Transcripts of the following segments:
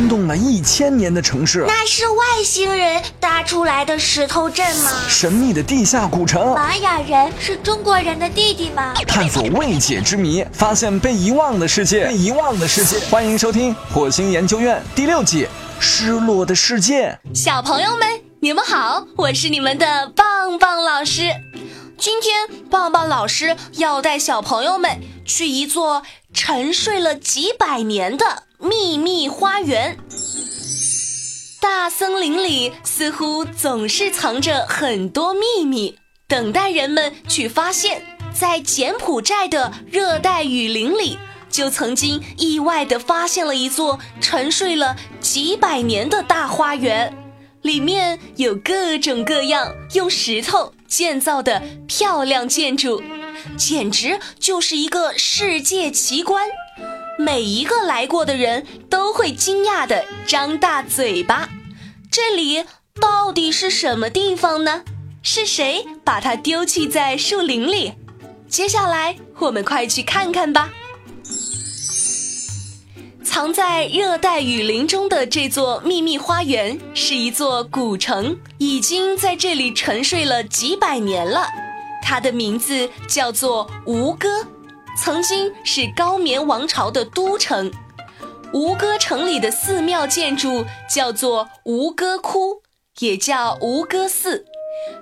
惊动了一千年的城市。那是外星人搭出来的石头镇吗？神秘的地下古城。玛雅人是中国人的弟弟吗？探索未解之谜，发现被遗忘的世界。被遗忘的世界，欢迎收听《火星研究院》第六季《失落的世界》。小朋友们，你们好，我是你们的棒棒老师。今天，棒棒老师要带小朋友们去一座沉睡了几百年的秘密花园。大森林里似乎总是藏着很多秘密，等待人们去发现。在柬埔寨的热带雨林里，就曾经意外地发现了一座沉睡了几百年的大花园，里面有各种各样用石头建造的漂亮建筑，简直就是一个世界奇观。每一个来过的人都会惊讶的张大嘴巴。这里到底是什么地方呢？是谁把它丢弃在树林里？接下来，我们快去看看吧。藏在热带雨林中的这座秘密花园是一座古城，已经在这里沉睡了几百年了。它的名字叫做吴哥，曾经是高棉王朝的都城。吴哥城里的寺庙建筑叫做吴哥窟，也叫吴哥寺，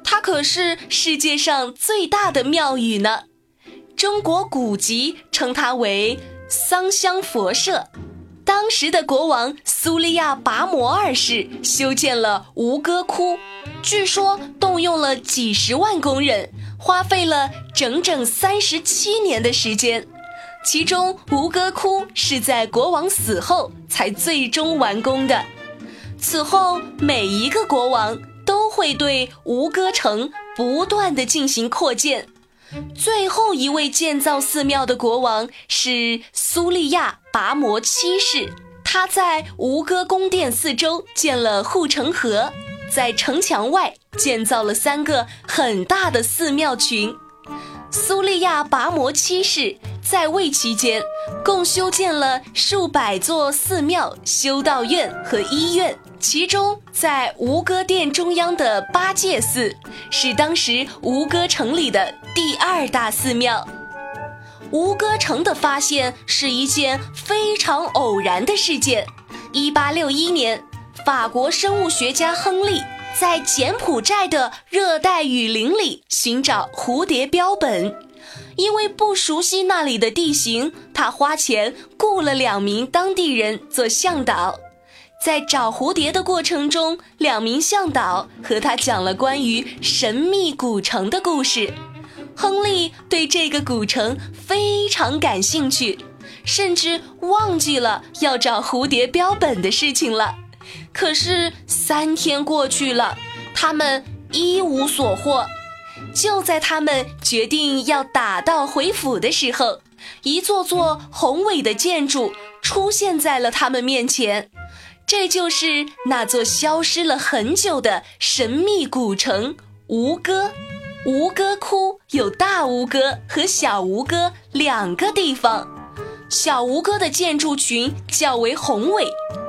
它可是世界上最大的庙宇呢。中国古籍称它为桑香佛社。当时的国王苏利亚拔摩二世修建了吴哥窟，据说动用了几十万工人，花费了整整三十七年的时间。其中吴哥窟是在国王死后才最终完工的。此后每一个国王都会对吴哥城不断的进行扩建。最后一位建造寺庙的国王是苏利亚拔摩七世，他在吴哥宫殿四周建了护城河，在城墙外建造了三个很大的寺庙群。苏利亚拔摩七世在位期间，共修建了数百座寺庙、修道院和医院。其中，在吴哥殿中央的八戒寺是当时吴哥城里的第二大寺庙。吴哥城的发现是一件非常偶然的事件。一八六一年，法国生物学家亨利在柬埔寨的热带雨林里寻找蝴蝶标本，因为不熟悉那里的地形，他花钱雇了两名当地人做向导。在找蝴蝶的过程中，两名向导和他讲了关于神秘古城的故事。亨利对这个古城非常感兴趣，甚至忘记了要找蝴蝶标本的事情了。可是三天过去了，他们一无所获。就在他们决定要打道回府的时候，一座座宏伟的建筑出现在了他们面前。这就是那座消失了很久的神秘古城吴哥。吴哥窟有大吴哥和小吴哥两个地方。小吴哥的建筑群较为宏伟，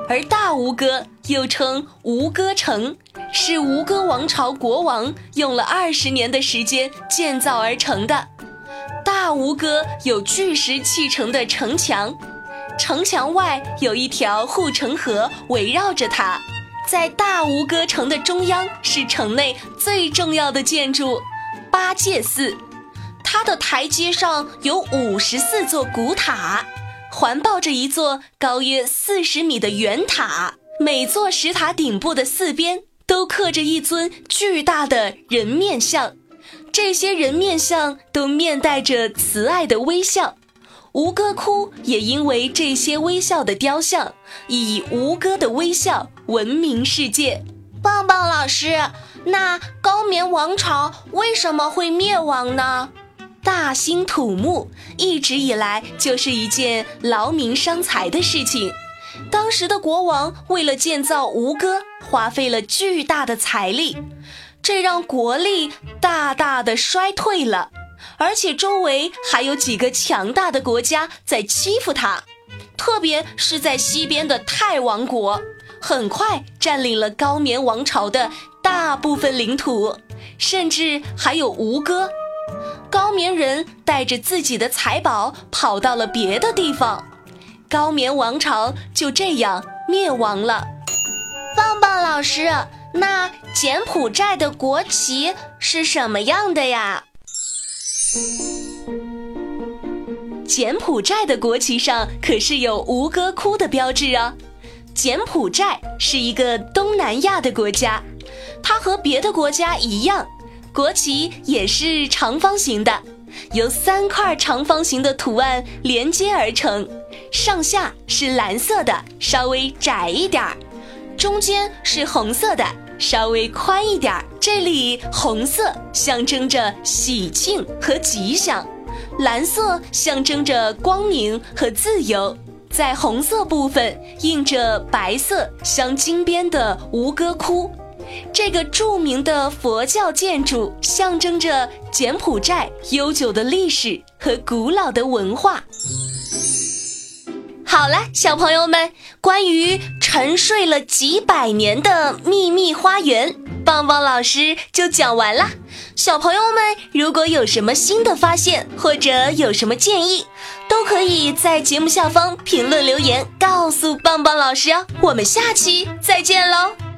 而大吴哥又称吴哥城，是吴哥王朝国王用了二十年的时间建造而成的。大吴哥有巨石砌成的城墙。城墙外有一条护城河围绕着它，在大吴哥城的中央是城内最重要的建筑——八戒寺。它的台阶上有五十四座古塔，环抱着一座高约四十米的圆塔。每座石塔顶部的四边都刻着一尊巨大的人面像，这些人面像都面带着慈爱的微笑。吴哥窟也因为这些微笑的雕像，以吴哥的微笑闻名世界。棒棒老师，那高棉王朝为什么会灭亡呢？大兴土木一直以来就是一件劳民伤财的事情。当时的国王为了建造吴哥，花费了巨大的财力，这让国力大大的衰退了。而且周围还有几个强大的国家在欺负他，特别是在西边的泰王国，很快占领了高棉王朝的大部分领土，甚至还有吴哥。高棉人带着自己的财宝跑到了别的地方，高棉王朝就这样灭亡了。棒棒老师，那柬埔寨的国旗是什么样的呀？柬埔寨的国旗上可是有吴哥窟的标志哦。柬埔寨是一个东南亚的国家，它和别的国家一样，国旗也是长方形的，由三块长方形的图案连接而成，上下是蓝色的，稍微窄一点儿，中间是红色的，稍微宽一点儿。这里红色象征着喜庆和吉祥。蓝色象征着光明和自由，在红色部分印着白色镶金边的吴哥窟，这个著名的佛教建筑象征着柬埔寨悠久的历史和古老的文化。好了，小朋友们，关于沉睡了几百年的秘密花园，棒棒老师就讲完了。小朋友们，如果有什么新的发现，或者有什么建议，都可以在节目下方评论留言告诉棒棒老师哦。我们下期再见喽！